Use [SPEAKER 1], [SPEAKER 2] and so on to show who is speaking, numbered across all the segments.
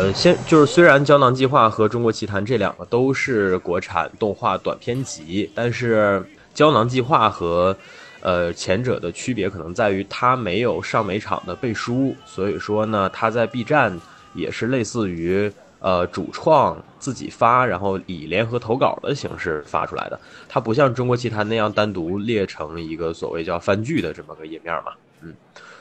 [SPEAKER 1] 呃，先就是虽然《胶囊计划》和《中国奇谭》这两个都是国产动画短片集，但是《胶囊计划》和呃前者的区别可能在于它没有上美场的背书，所以说呢，它在 B 站也是类似于呃主创自己发，然后以联合投稿的形式发出来的。它不像《中国奇谭》那样单独列成一个所谓叫番剧的这么个页面嘛，嗯。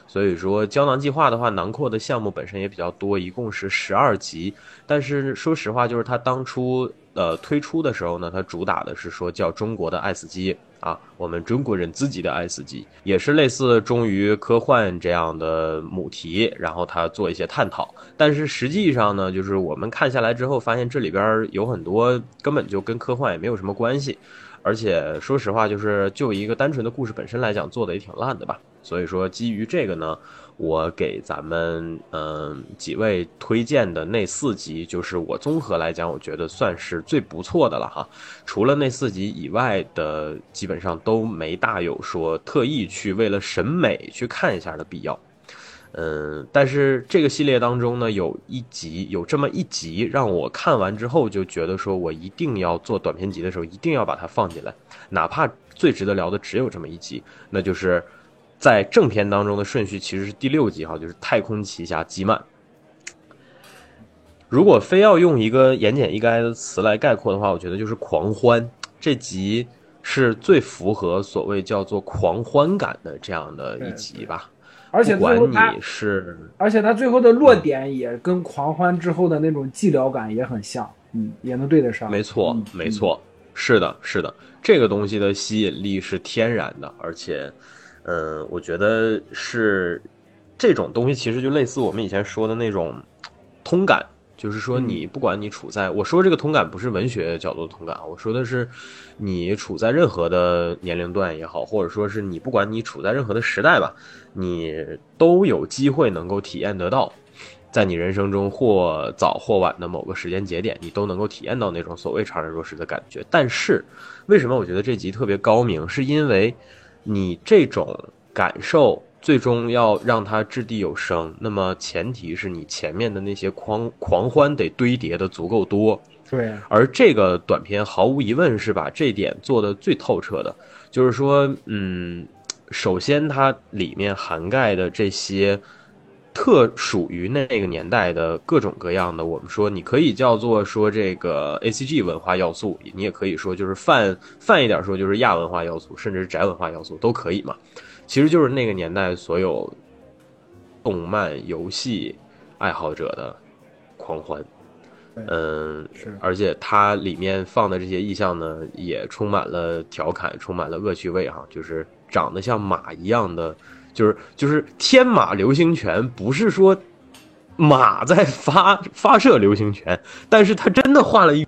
[SPEAKER 1] 所以说，胶囊计划的话，囊括的项目本身也比较多，一共是十二集。但是说实话，就是它当初呃推出的时候呢，它主打的是说叫中国的爱死机啊，我们中国人自己的爱死机，也是类似忠于科幻这样的母题，然后它做一些探讨。但是实际上呢，就是我们看下来之后，发现这里边有很多根本就跟科幻也没有什么关系。而且说实话，就是就一个单纯的故事本身来讲，做的也挺烂的吧。所以说，基于这个呢，我给咱们嗯几位推荐的那四集，就是我综合来讲，我觉得算是最不错的了哈。除了那四集以外的，基本上都没大有说特意去为了审美去看一下的必要。嗯，但是这个系列当中呢，有一集有这么一集，让我看完之后就觉得说，我一定要做短片集的时候，一定要把它放进来，哪怕最值得聊的只有这么一集，那就是在正片当中的顺序其实是第六集哈，就是《太空奇侠基曼》。如果非要用一个言简意赅的词来概括的话，我觉得就是狂欢。这集是最符合所谓叫做狂欢感的这样的一集吧。
[SPEAKER 2] 而且最后他
[SPEAKER 1] 是，
[SPEAKER 2] 而且他最后的落点也跟狂欢之后的那种寂寥感也很像，嗯，也能对得上。
[SPEAKER 1] 没错，没错，是的，是的，这个东西的吸引力是天然的，而且，嗯，我觉得是这种东西其实就类似我们以前说的那种通感。就是说，你不管你处在，我说这个通感不是文学角度的通感啊，我说的是，你处在任何的年龄段也好，或者说是你不管你处在任何的时代吧，你都有机会能够体验得到，在你人生中或早或晚的某个时间节点，你都能够体验到那种所谓怅然若失的感觉。但是，为什么我觉得这集特别高明？是因为你这种感受。最终要让它掷地有声，那么前提是你前面的那些狂狂欢得堆叠的足够多。
[SPEAKER 2] 对，
[SPEAKER 1] 而这个短片毫无疑问是把这点做的最透彻的。就是说，嗯，首先它里面涵盖的这些特属于那个年代的各种各样的，我们说你可以叫做说这个 A C G 文化要素，你也可以说就是泛泛一点说就是亚文化要素，甚至是宅文化要素都可以嘛。其实就是那个年代所有动漫、游戏爱好者的狂欢，嗯，
[SPEAKER 2] 是，
[SPEAKER 1] 而且它里面放的这些意象呢，也充满了调侃，充满了恶趣味哈。就是长得像马一样的，就是就是天马流星拳，不是说马在发发射流星拳，但是他真的画了一。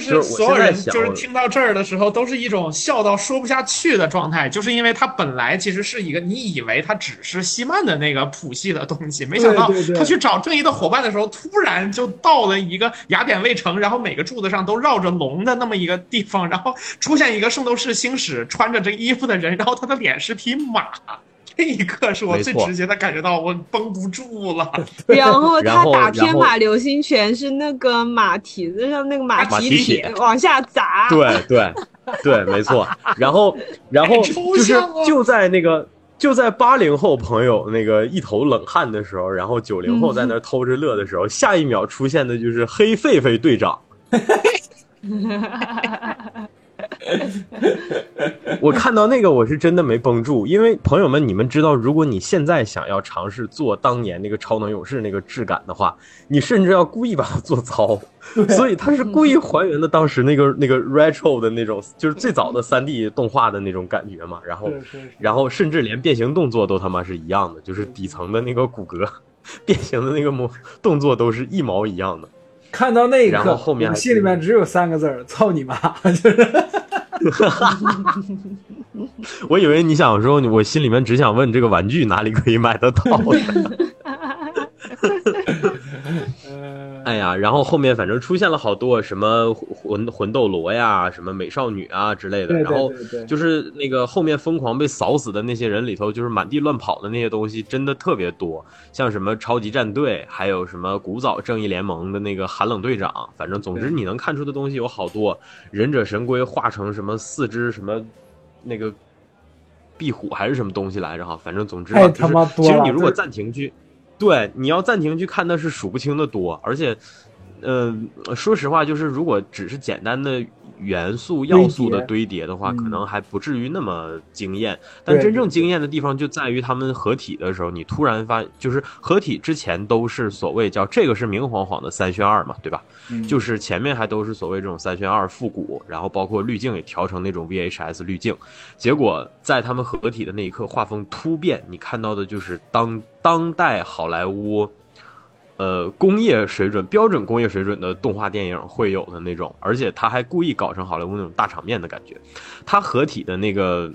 [SPEAKER 3] 就是所有人就是听到这儿的时候，都是一种笑到说不下去的状态，就是因为它本来其实是一个你以为它只是西曼的那个谱系的东西，没想到他去找正义的伙伴的时候，突然就到了一个雅典卫城，然后每个柱子上都绕着龙的那么一个地方，然后出现一个圣斗士星矢穿着这衣服的人，然后他的脸是匹马。这一刻是我最直接的感觉到我绷不住了。
[SPEAKER 4] 然后他打天马流星拳是那个马蹄子上那个马蹄铁往下砸。
[SPEAKER 1] 对对对，没错。然后然后就是就在那个就在八零后朋友那个一头冷汗的时候，然后九零后在那偷着乐的时候，下一秒出现的就是黑狒狒队长。我看到那个，我是真的没绷住，因为朋友们，你们知道，如果你现在想要尝试做当年那个超能勇士那个质感的话，你甚至要故意把它做糙，所以他是故意还原的当时那个那个 retro 的那种，就是最早的三 D 动画的那种感觉嘛。然后，然后甚至连变形动作都他妈是一样的，就是底层的那个骨骼 变形的那个模动作都是一毛一样的。
[SPEAKER 2] 看到那一刻，
[SPEAKER 1] 后面
[SPEAKER 2] 心里面只有三个字儿：操你妈！就是。
[SPEAKER 1] 哈哈哈我以为你想说，我心里面只想问这个玩具哪里可以买得到。哎呀，然后后面反正出现了好多什么魂魂斗罗呀，什么美少女啊之类的，然后就是那个后面疯狂被扫死的那些人里头，就是满地乱跑的那些东西，真的特别多，像什么超级战队，还有什么古早正义联盟的那个寒冷队长，反正总之你能看出的东西有好多，忍者神龟化成什么四只什么那个壁虎还是什么东西来着哈，反正总之就是，其实你如果暂停去。对，你要暂停去看，那是数不清的多，而且，嗯，说实话，就是如果只是简单的。元素要素的堆叠的话，可能还不至于那么惊艳。但真正惊艳的地方就在于他们合体的时候，你突然发，就是合体之前都是所谓叫这个是明晃晃的三选二嘛，对吧？就是前面还都是所谓这种三选二复古，然后包括滤镜也调成那种 VHS 滤镜。结果在他们合体的那一刻，画风突变，你看到的就是当当代好莱坞。呃，工业水准标准工业水准的动画电影会有的那种，而且他还故意搞成好莱坞那种大场面的感觉。他合体的那个，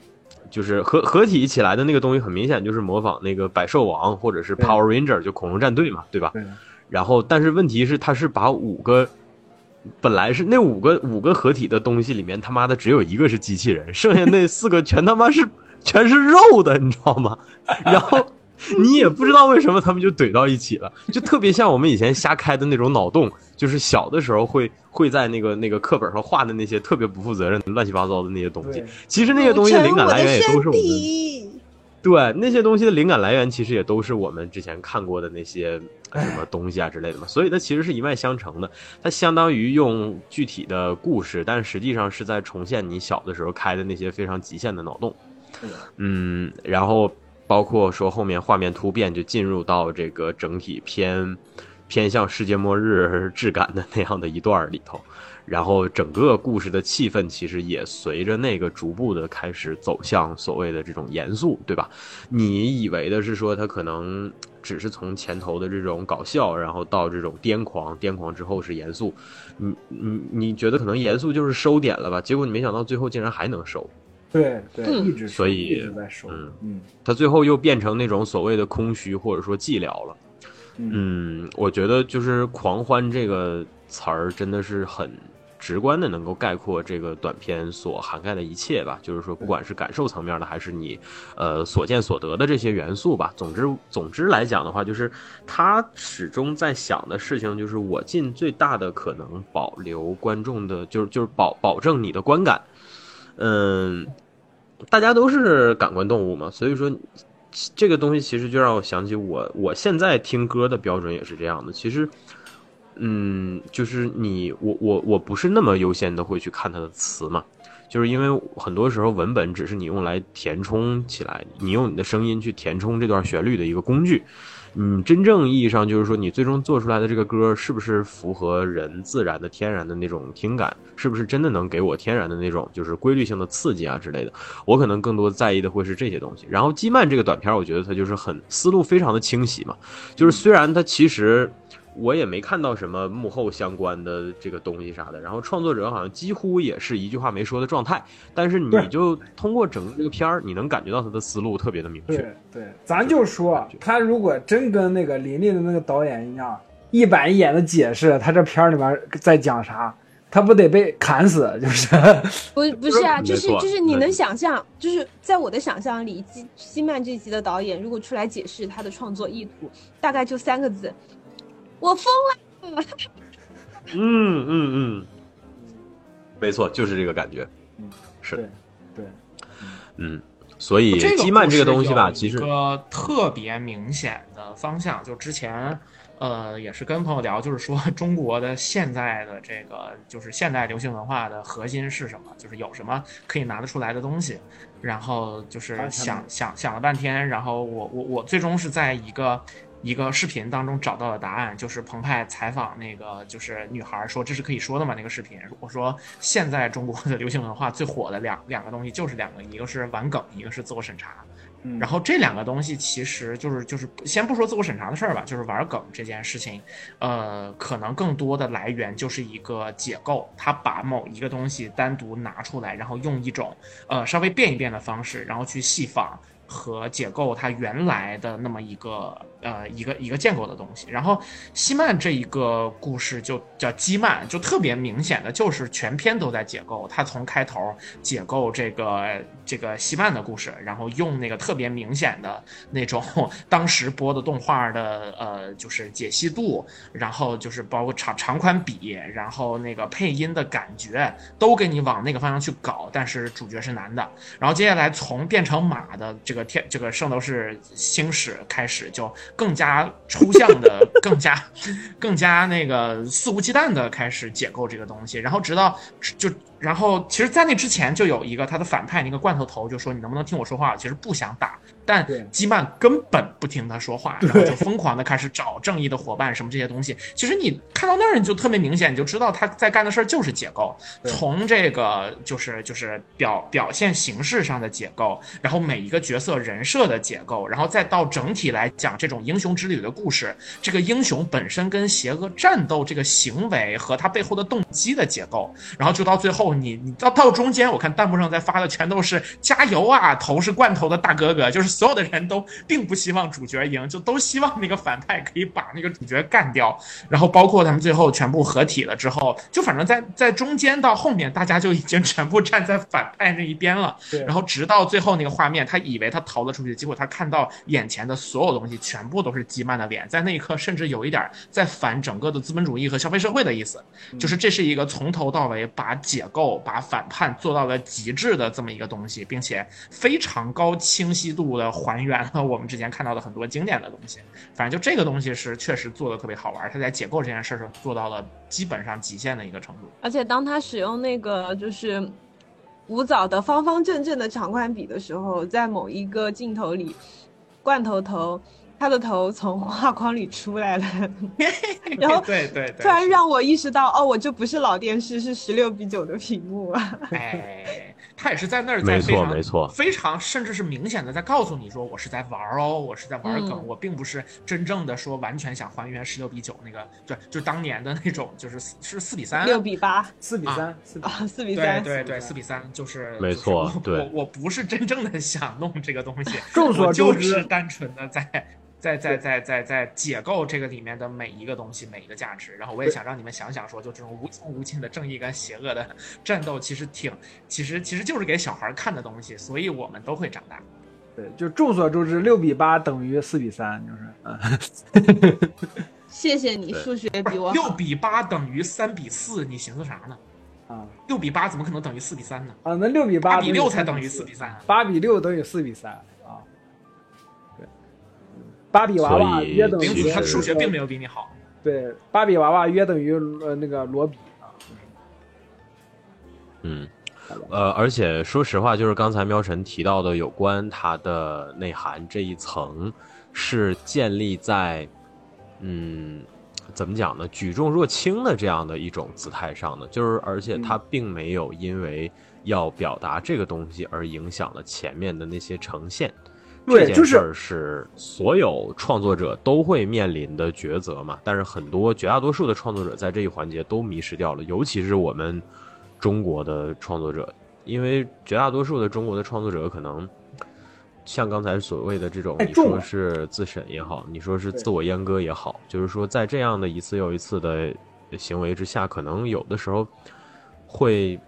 [SPEAKER 1] 就是合合体起来的那个东西，很明显就是模仿那个百兽王或者是 Power Ranger 就恐龙战队嘛，对吧？然后，但是问题是，他是把五个本来是那五个五个合体的东西里面，他妈的只有一个是机器人，剩下那四个全他妈是全是肉的，你知道吗？然后。你也不知道为什么他们就怼到一起了，就特别像我们以前瞎开的那种脑洞，就是小的时候会会在那个那个课本上画的那些特别不负责任、乱七八糟的那些东西。其实那些东西的灵感来源也都是我们。对那些东西的灵感来源，其实也都是我们之前看过的那些什么东西啊之类的嘛。所以它其实是一脉相承的，它相当于用具体的故事，但实际上是在重现你小的时候开的那些非常极限的脑洞。嗯，然后。包括说后面画面突变就进入到这个整体偏偏向世界末日质感的那样的一段里头，然后整个故事的气氛其实也随着那个逐步的开始走向所谓的这种严肃，对吧？你以为的是说他可能只是从前头的这种搞笑，然后到这种癫狂，癫狂之后是严肃，你你你觉得可能严肃就是收点了吧？结果你没想到最后竟然还能收。
[SPEAKER 2] 对对，一直
[SPEAKER 1] 所以
[SPEAKER 2] 一直在收，
[SPEAKER 1] 嗯
[SPEAKER 2] 嗯，
[SPEAKER 1] 他最后又变成那种所谓的空虚或者说寂寥了，嗯，我觉得就是“狂欢”这个词儿真的是很直观的，能够概括这个短片所涵盖的一切吧。就是说，不管是感受层面的，还是你呃所见所得的这些元素吧。总之，总之来讲的话，就是他始终在想的事情，就是我尽最大的可能保留观众的，就是就是保保证你的观感，嗯。大家都是感官动物嘛，所以说这个东西其实就让我想起我我现在听歌的标准也是这样的。其实，嗯，就是你我我我不是那么优先的会去看它的词嘛，就是因为很多时候文本只是你用来填充起来，你用你的声音去填充这段旋律的一个工具。嗯，真正意义上就是说，你最终做出来的这个歌是不是符合人自然的、天然的那种听感？是不是真的能给我天然的那种就是规律性的刺激啊之类的？我可能更多在意的会是这些东西。然后《基曼》这个短片，我觉得它就是很思路非常的清晰嘛，就是虽然它其实。我也没看到什么幕后相关的这个东西啥的，然后创作者好像几乎也是一句话没说的状态，但是你就通过整个这个片儿，你能感觉到他的思路特别的明确。
[SPEAKER 2] 对对，咱就说他如果真跟那个林林的那个导演一样，一板一眼的解释他这片儿里面在讲啥，他不得被砍死？就是
[SPEAKER 4] 不不是啊，就是就是你能想象，就是在我的想象里，基基曼这集的导演如果出来解释他的创作意图，大概就三个字。我疯了，
[SPEAKER 1] 嗯嗯嗯，没错，就是这个感觉，嗯是。
[SPEAKER 2] 的，对，
[SPEAKER 1] 嗯，所以基曼这个东西吧，其实
[SPEAKER 3] 一个特别明显的方向，就之前呃也是跟朋友聊，就是说中国的现在的这个就是现代流行文化的核心是什么，就是有什么可以拿得出来的东西，然后就是想想想了半天，然后我我我最终是在一个。一个视频当中找到的答案，就是澎湃采访那个就是女孩说这是可以说的嘛？那个视频我说现在中国的流行文化最火的两两个东西就是两个，一个是玩梗，一个是自我审查。然后这两个东西其实就是就是先不说自我审查的事儿吧，就是玩梗这件事情，呃，可能更多的来源就是一个解构，他把某一个东西单独拿出来，然后用一种呃稍微变一变的方式，然后去细仿。和解构它原来的那么一个呃一个一个建构的东西。然后西曼这一个故事就叫基曼，就特别明显的就是全篇都在解构。他从开头解构这个这个西曼的故事，然后用那个特别明显的那种 当时播的动画的呃就是解析度，然后就是包括长长宽比，然后那个配音的感觉都给你往那个方向去搞。但是主角是男的，然后接下来从变成马的这个。天，这个圣斗士星矢开始就更加抽象的，更加更加那个肆无忌惮的开始解构这个东西，然后直到就。然后，其实，在那之前就有一个他的反派，那个罐头头就说：“你能不能听我说话？”其实不想打，但基曼根本不听他说话，然后就疯狂的开始找正义的伙伴，什么这些东西。其实你看到那儿，你就特别明显，你就知道他在干的事儿就是解构，从这个就是就是表表现形式上的解构，然后每一个角色人设的解构，然后再到整体来讲这种英雄之旅的故事，这个英雄本身跟邪恶战斗这个行为和他背后的动机的解构，然后就到最后。你你到到中间，我看弹幕上在发的全都是加油啊，头是罐头的大哥哥，就是所有的人都并不希望主角赢，就都希望那个反派可以把那个主角干掉。然后包括他们最后全部合体了之后，就反正在在中间到后面，大家就已经全部站在反派那一边了。然后直到最后那个画面，他以为他逃了出去，结果他看到眼前的所有东西全部都是基曼的脸，在那一刻甚至有一点在反整个的资本主义和消费社会的意思，就是这是一个从头到尾把解构。把反叛做到了极致的这么一个东西，并且非常高清晰度的还原了我们之前看到的很多经典的东西。反正就这个东西是确实做的特别好玩，他在解构这件事上做到了基本上极限的一个程度。
[SPEAKER 4] 而且当他使用那个就是古早的方方正正的长宽比的时候，在某一个镜头里，罐头头。他的头从画框里出来了，然后
[SPEAKER 3] 对对，
[SPEAKER 4] 突然让我意识到，哦，我这不是老电视，是十六比九的屏幕啊！
[SPEAKER 3] 哎，他也是在那儿，
[SPEAKER 1] 没错没错，
[SPEAKER 3] 非常甚至是明显的在告诉你说，我是在玩哦，我是在玩梗，我并不是真正的说完全想还原十六比九那个，对，就当年的那种，就是是四比三，
[SPEAKER 4] 六比八，
[SPEAKER 2] 四比三，四
[SPEAKER 4] 啊，四比三，
[SPEAKER 3] 对对，四比三，就是
[SPEAKER 1] 没错，对，
[SPEAKER 3] 我我不是真正的想弄这个东西，
[SPEAKER 2] 众所周
[SPEAKER 3] 知，就是单纯的在。在在在在在解构这个里面的每一个东西，每一个价值，然后我也想让你们想想，说就这种无穷无尽的正义跟邪恶的战斗，其实挺，其实其实就是给小孩看的东西，所以我们都会长大。
[SPEAKER 2] 对，就众所周知，六比八等于四比三，就是，
[SPEAKER 4] 嗯。谢谢你，数学比我
[SPEAKER 3] 六比八等于三比四，你寻思啥呢？
[SPEAKER 2] 啊，
[SPEAKER 3] 六比八怎么可能等于四比三呢？
[SPEAKER 2] 啊，那六比八
[SPEAKER 3] 比六才等于四比三，
[SPEAKER 2] 八比六等于四比三。芭比娃娃约等于
[SPEAKER 3] 他数学并没有比你好。
[SPEAKER 2] 对，芭比娃娃约等于呃那个罗比啊。
[SPEAKER 1] 嗯，呃，而且说实话，就是刚才喵神提到的有关它的内涵这一层，是建立在嗯怎么讲呢？举重若轻的这样的一种姿态上的，就是而且它并没有因为要表达这个东西而影响了前面的那些呈现。这件事儿是所有创作者都会面临的抉择嘛？但是很多绝大多数的创作者在这一环节都迷失掉了，尤其是我们中国的创作者，因为绝大多数的中国的创作者可能像刚才所谓的这种，你说是自审也好，你说是自我阉割也好，就是说在这样的一次又一次的行为之下，可能有的时候会。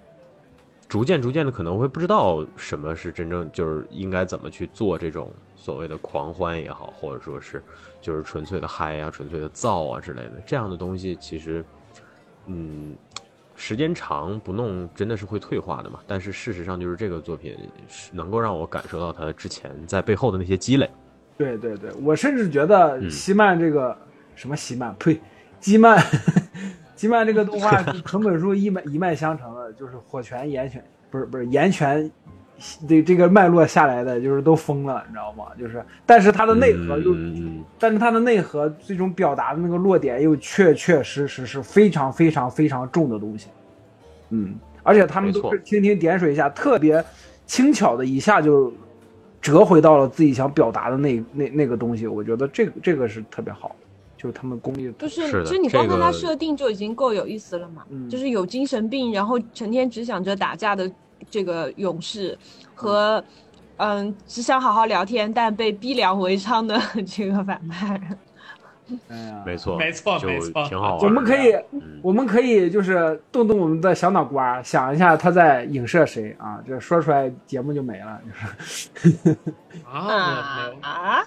[SPEAKER 1] 逐渐逐渐的可能会不知道什么是真正就是应该怎么去做这种所谓的狂欢也好，或者说是就是纯粹的嗨啊、纯粹的造啊之类的这样的东西，其实嗯，时间长不弄真的是会退化的嘛。但是事实上就是这个作品能够让我感受到他之前在背后的那些积累。
[SPEAKER 2] 对对对，我甚至觉得西曼这个什么西曼呸，基曼。基曼这个动画 成本书一脉一脉相承的，就是火拳岩拳，不是不是岩拳，这这个脉络下来的，就是都疯了，你知道吗？就是，但是它的内核又，但是它的内核最终表达的那个落点又确确实实是非常非常非常重的东西，嗯，而且他们都是蜻蜓点水一下，特别轻巧的一下就折回到了自己想表达的那那那个东西，我觉得这个这个是特别好。就是他们功力，
[SPEAKER 4] 就是，其实你光看他设定就已经够有意思了嘛。就是有精神病，然后成天只想着打架的这个勇士，和嗯，只想好好聊天，但被逼良为娼的 这个反派。
[SPEAKER 2] 哎呀，
[SPEAKER 1] 没错，
[SPEAKER 3] 没错，没错，
[SPEAKER 1] 挺好玩。
[SPEAKER 2] 我们可以，我们可以就是动动我们的小脑瓜，想一下他在影射谁啊？这说出来节目就没了。就是
[SPEAKER 3] 啊，没有啊，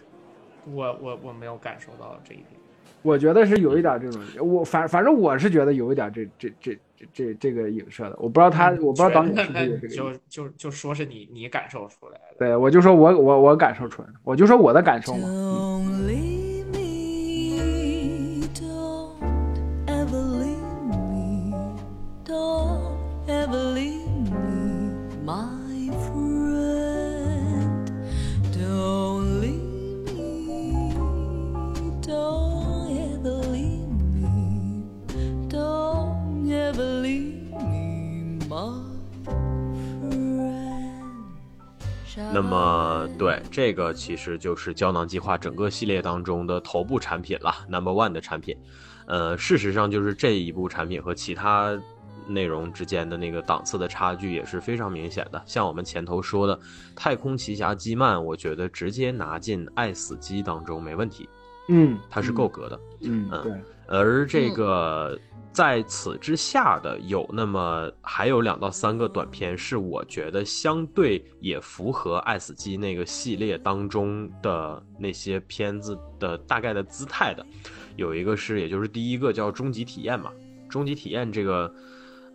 [SPEAKER 3] 我我我没有感受到这一点。
[SPEAKER 2] 我觉得是有一点这种，我反反正我是觉得有一点这这这这这这个影射的。我不知道他，我不知道导演是不是有这个。
[SPEAKER 3] 就就就说是你你感受出来的。
[SPEAKER 2] 对，我就说我我我感受出来的，我就说我的感受嘛。
[SPEAKER 1] 那么，对这个其实就是胶囊计划整个系列当中的头部产品了，Number One 的产品。呃，事实上就是这一部产品和其他内容之间的那个档次的差距也是非常明显的。像我们前头说的《太空奇侠基曼》，我觉得直接拿进《爱死机》当中没问题。
[SPEAKER 2] 嗯，
[SPEAKER 1] 它是够格的。
[SPEAKER 2] 嗯，对。
[SPEAKER 1] 而这个。在此之下的有那么还有两到三个短片，是我觉得相对也符合《爱死机》那个系列当中的那些片子的大概的姿态的。有一个是，也就是第一个叫《终极体验》嘛，《终极体验》这个，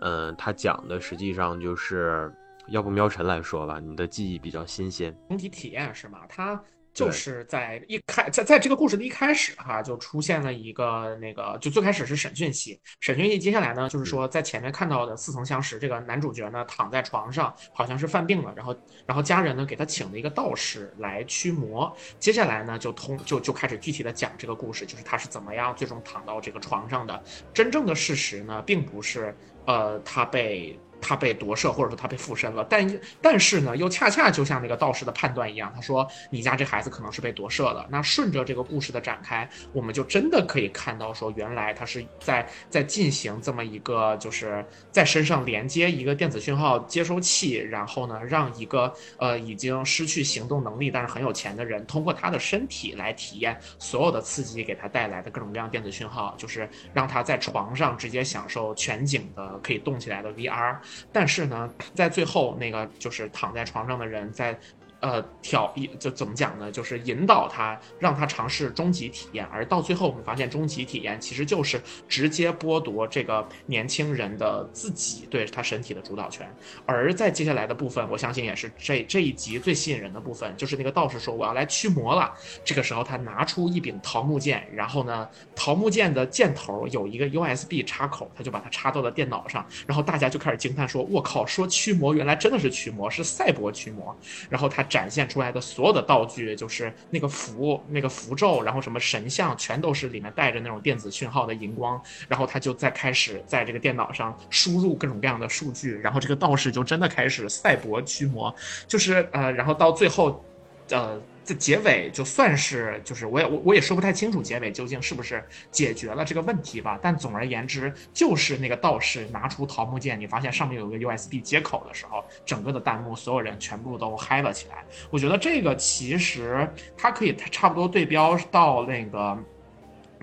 [SPEAKER 1] 嗯，它讲的实际上就是，要不喵晨来说吧，你的记忆比较新鲜，《
[SPEAKER 3] 终极体验》是吗？它。就是在一开在在这个故事的一开始哈，就出现了一个那个，就最开始是审讯戏，审讯戏接下来呢，就是说在前面看到的似曾相识，这个男主角呢躺在床上，好像是犯病了，然后然后家人呢给他请了一个道士来驱魔，接下来呢就通就就开始具体的讲这个故事，就是他是怎么样最终躺到这个床上的，真正的事实呢并不是呃他被。他被夺舍，或者说他被附身了，但但是呢，又恰恰就像那个道士的判断一样，他说你家这孩子可能是被夺舍了。那顺着这个故事的展开，我们就真的可以看到，说原来他是在在进行这么一个，就是在身上连接一个电子讯号接收器，然后呢，让一个呃已经失去行动能力但是很有钱的人，通过他的身体来体验所有的刺激给他带来的各种各样电子讯号，就是让他在床上直接享受全景的可以动起来的 VR。但是呢，在最后那个就是躺在床上的人在。呃，挑一就怎么讲呢？就是引导他，让他尝试终极体验，而到最后我们发现，终极体验其实就是直接剥夺这个年轻人的自己对他身体的主导权。而在接下来的部分，我相信也是这这一集最吸引人的部分，就是那个道士说我要来驱魔了。这个时候他拿出一柄桃木剑，然后呢，桃木剑的剑头有一个 USB 插口，他就把它插到了电脑上，然后大家就开始惊叹说：“我靠，说驱魔原来真的是驱魔，是赛博驱魔。”然后他。展现出来的所有的道具，就是那个符、那个符咒，然后什么神像，全都是里面带着那种电子讯号的荧光。然后他就在开始在这个电脑上输入各种各样的数据，然后这个道士就真的开始赛博驱魔，就是呃，然后到最后，呃。这结尾就算是，就是我也我我也说不太清楚结尾究竟是不是解决了这个问题吧。但总而言之，就是那个道士拿出桃木剑，你发现上面有个 USB 接口的时候，整个的弹幕所有人全部都嗨了起来。我觉得这个其实它可以差不多对标到那个。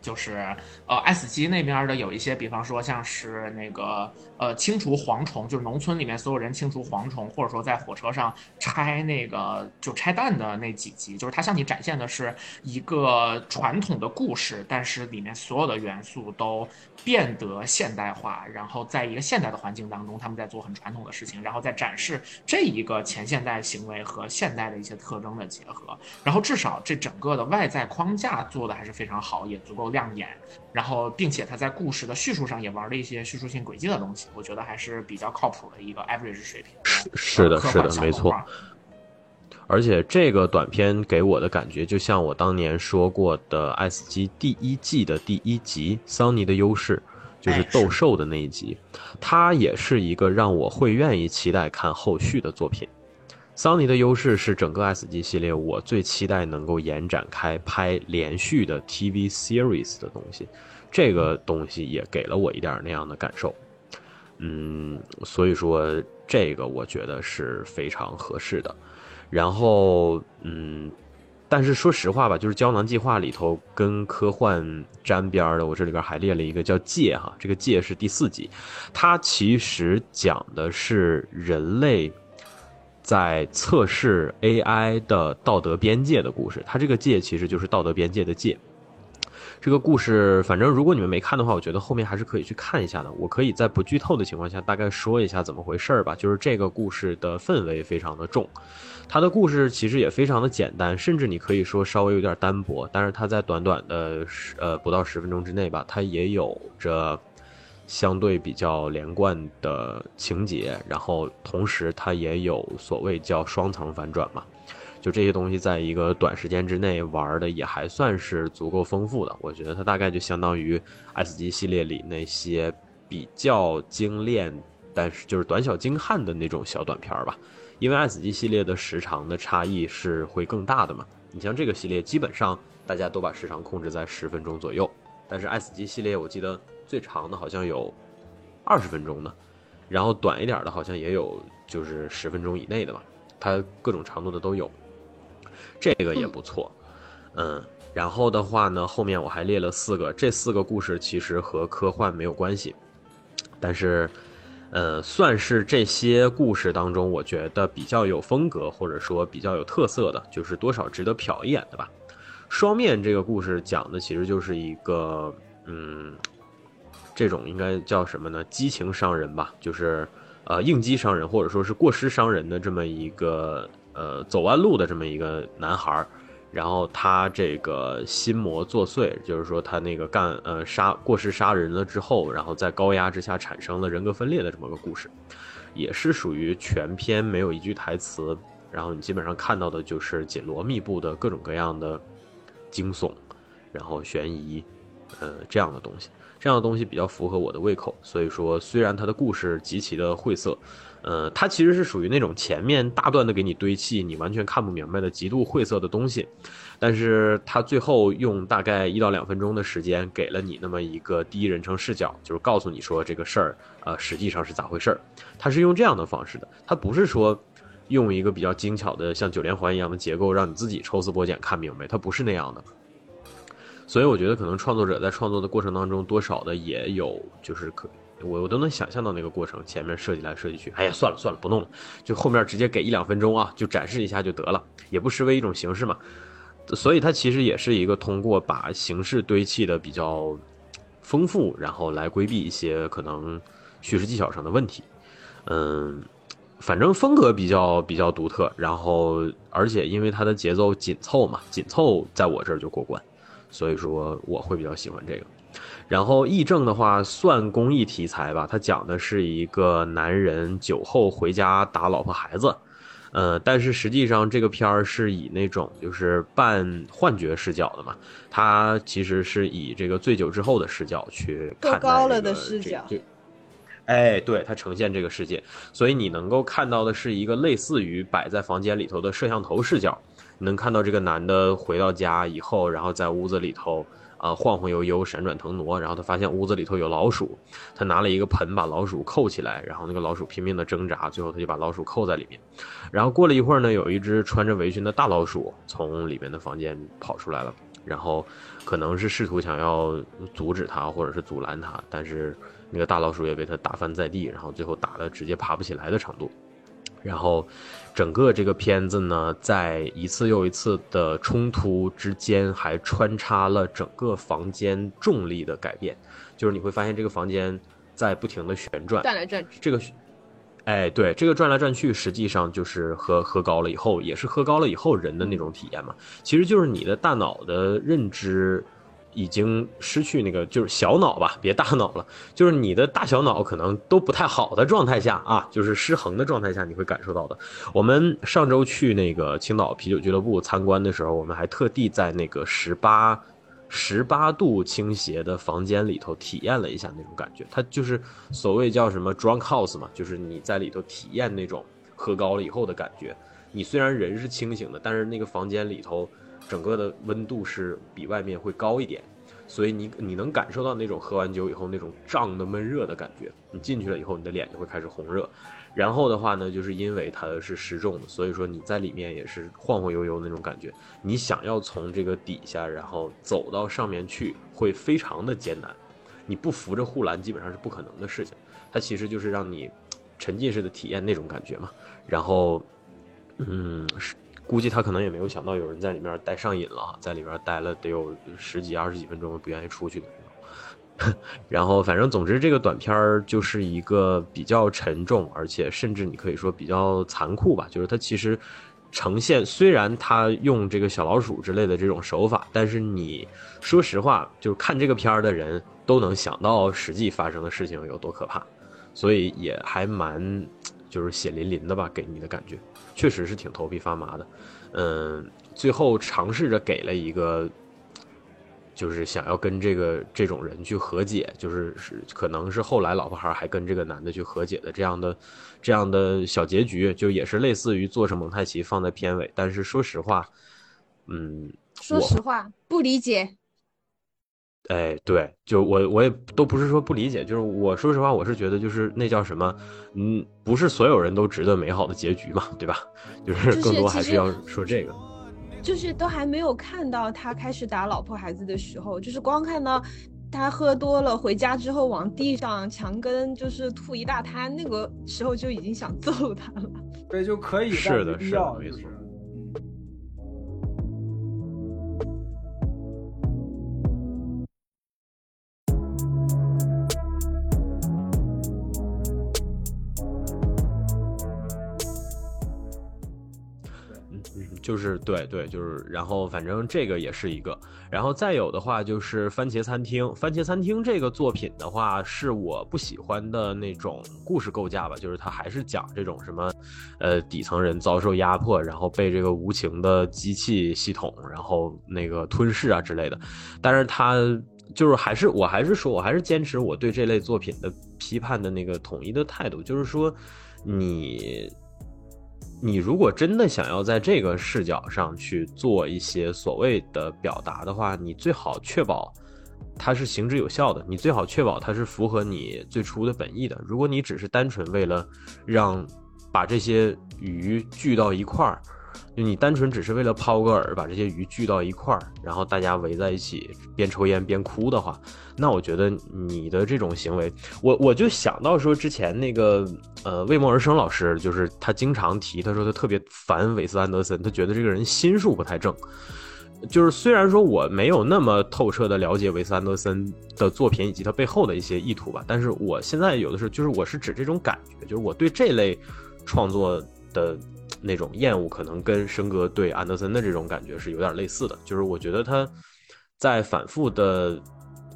[SPEAKER 3] 就是呃，S 级那边的有一些，比方说像是那个呃，清除蝗虫，就是农村里面所有人清除蝗虫，或者说在火车上拆那个就拆弹的那几集，就是它向你展现的是一个传统的故事，但是里面所有的元素都变得现代化，然后在一个现代的环境当中，他们在做很传统的事情，然后在展示这一个前现代行为和现代的一些特征的结合，然后至少这整个的外在框架做的还是非常好，也足够。亮眼，然后并且他在故事的叙述上也玩了一些叙述性轨迹的东西，我觉得还是比较靠谱的一个 average 水平。
[SPEAKER 1] 是是的，是的，没错。而且这个短片给我的感觉，就像我当年说过的《S 级》第一季的第一集《桑尼的优势》，就是斗兽的那一集，它也是一个让我会愿意期待看后续的作品。桑尼的优势是整个 S 级系列我最期待能够延展开拍连续的 TV series 的东西，这个东西也给了我一点那样的感受，嗯，所以说这个我觉得是非常合适的。然后嗯。但是说实话吧，就是《胶囊计划》里头跟科幻沾边的，我这里边还列了一个叫《界》哈，这个《界》是第四集，它其实讲的是人类在测试 AI 的道德边界的故事。它这个“界”其实就是道德边界的“界”。这个故事，反正如果你们没看的话，我觉得后面还是可以去看一下的。我可以在不剧透的情况下大概说一下怎么回事儿吧。就是这个故事的氛围非常的重。它的故事其实也非常的简单，甚至你可以说稍微有点单薄，但是它在短短的十呃不到十分钟之内吧，它也有着相对比较连贯的情节，然后同时它也有所谓叫双层反转嘛，就这些东西在一个短时间之内玩的也还算是足够丰富的，我觉得它大概就相当于 S 级系列里那些比较精炼，但是就是短小精悍的那种小短片吧。因为 S 级系列的时长的差异是会更大的嘛？你像这个系列，基本上大家都把时长控制在十分钟左右，但是 S 级系列我记得最长的好像有二十分钟的，然后短一点的好像也有就是十分钟以内的吧，它各种长度的都有，这个也不错，嗯，然后的话呢，后面我还列了四个，这四个故事其实和科幻没有关系，但是。呃，算是这些故事当中，我觉得比较有风格或者说比较有特色的，就是多少值得瞟一眼的吧。双面这个故事讲的其实就是一个，嗯，这种应该叫什么呢？激情伤人吧，就是呃应激伤人或者说是过失伤人的这么一个呃走弯路的这么一个男孩儿。然后他这个心魔作祟，就是说他那个干呃杀过失杀人了之后，然后在高压之下产生了人格分裂的这么个故事，也是属于全篇没有一句台词，然后你基本上看到的就是紧锣密布的各种各样的惊悚，然后悬疑，呃这样的东西，这样的东西比较符合我的胃口，所以说虽然他的故事极其的晦涩。呃，它其实是属于那种前面大段的给你堆砌，你完全看不明白的极度晦涩的东西，但是它最后用大概一到两分钟的时间给了你那么一个第一人称视角，就是告诉你说这个事儿，呃，实际上是咋回事儿。它是用这样的方式的，它不是说用一个比较精巧的像九连环一样的结构让你自己抽丝剥茧看明白，它不是那样的。所以我觉得可能创作者在创作的过程当中多少的也有就是可。我我都能想象到那个过程，前面设计来设计去，哎呀，算了算了，不弄了，就后面直接给一两分钟啊，就展示一下就得了，也不失为一种形式嘛。所以它其实也是一个通过把形式堆砌的比较丰富，然后来规避一些可能叙事技巧上的问题。嗯，反正风格比较比较独特，然后而且因为它的节奏紧凑嘛，紧凑在我这儿就过关，所以说我会比较喜欢这个。然后议政的话算公益题材吧，它讲的是一个男人酒后回家打老婆孩子，呃，但是实际上这个片儿是以那种就是半幻觉视角的嘛，它其实是以这个醉酒之后的视角去看
[SPEAKER 4] 高了的视角，
[SPEAKER 1] 哎，对，它呈现这个世界，所以你能够看到的是一个类似于摆在房间里头的摄像头视角，能看到这个男的回到家以后，然后在屋子里头。啊，晃晃悠悠，闪转腾挪，然后他发现屋子里头有老鼠，他拿了一个盆把老鼠扣起来，然后那个老鼠拼命的挣扎，最后他就把老鼠扣在里面。然后过了一会儿呢，有一只穿着围裙的大老鼠从里面的房间跑出来了，然后可能是试图想要阻止他或者是阻拦他，但是那个大老鼠也被他打翻在地，然后最后打的直接爬不起来的程度。然后，整个这个片子呢，在一次又一次的冲突之间，还穿插了整个房间重力的改变，就是你会发现这个房间在不停的旋转，
[SPEAKER 4] 转来转去。
[SPEAKER 1] 这个，哎，对，这个转来转去，实际上就是喝喝高了以后，也是喝高了以后人的那种体验嘛。其实就是你的大脑的认知。已经失去那个就是小脑吧，别大脑了，就是你的大小脑可能都不太好的状态下啊，就是失衡的状态下，你会感受到的。我们上周去那个青岛啤酒俱乐部参观的时候，我们还特地在那个十八十八度倾斜的房间里头体验了一下那种感觉。它就是所谓叫什么 drunk house 嘛，就是你在里头体验那种喝高了以后的感觉。你虽然人是清醒的，但是那个房间里头。整个的温度是比外面会高一点，所以你你能感受到那种喝完酒以后那种胀的闷热的感觉。你进去了以后，你的脸就会开始红热。然后的话呢，就是因为它是失重的，所以说你在里面也是晃晃悠悠那种感觉。你想要从这个底下然后走到上面去，会非常的艰难。你不扶着护栏，基本上是不可能的事情。它其实就是让你沉浸式的体验那种感觉嘛。然后，嗯，估计他可能也没有想到有人在里面待上瘾了，在里面待了得有十几二十几分钟，不愿意出去的那种。然后，反正总之，这个短片就是一个比较沉重，而且甚至你可以说比较残酷吧。就是它其实呈现，虽然它用这个小老鼠之类的这种手法，但是你说实话，就是看这个片儿的人。都能想到实际发生的事情有多可怕，所以也还蛮就是血淋淋的吧，给你的感觉确实是挺头皮发麻的。嗯，最后尝试着给了一个，就是想要跟这个这种人去和解，就是是可能是后来老婆孩还跟这个男的去和解的这样的这样的小结局，就也是类似于做成蒙太奇放在片尾。但是说实话，嗯，
[SPEAKER 5] 说实话不理解。
[SPEAKER 1] 哎，对，就我我也都不是说不理解，就是我说实话，我是觉得就是那叫什么，嗯，不是所有人都值得美好的结局嘛，对吧？就是更多还是要说这个，
[SPEAKER 5] 就是都还没有看到他开始打老婆孩子的时候，就是光看到他喝多了回家之后往地上墙根就是吐一大滩，那个时候就已经想揍他了。
[SPEAKER 2] 对，就可以
[SPEAKER 1] 是的，是的，没错。就是对对，就是然后反正这个也是一个，然后再有的话就是番茄餐厅。番茄餐厅这个作品的话，是我不喜欢的那种故事构架吧，就是它还是讲这种什么，呃，底层人遭受压迫，然后被这个无情的机器系统然后那个吞噬啊之类的。但是它就是还是我还是说我还是坚持我对这类作品的批判的那个统一的态度，就是说你。你如果真的想要在这个视角上去做一些所谓的表达的话，你最好确保它是行之有效的，你最好确保它是符合你最初的本意的。如果你只是单纯为了让把这些鱼聚到一块儿，就你单纯只是为了抛个饵把这些鱼聚到一块儿，然后大家围在一起边抽烟边哭的话，那我觉得你的这种行为，我我就想到说之前那个呃魏梦而生老师，就是他经常提，他说他特别烦韦斯安德森，他觉得这个人心术不太正。就是虽然说我没有那么透彻的了解韦斯安德森的作品以及他背后的一些意图吧，但是我现在有的时候就是我是指这种感觉，就是我对这类创作的。那种厌恶可能跟生哥对安德森的这种感觉是有点类似的，就是我觉得他在反复的，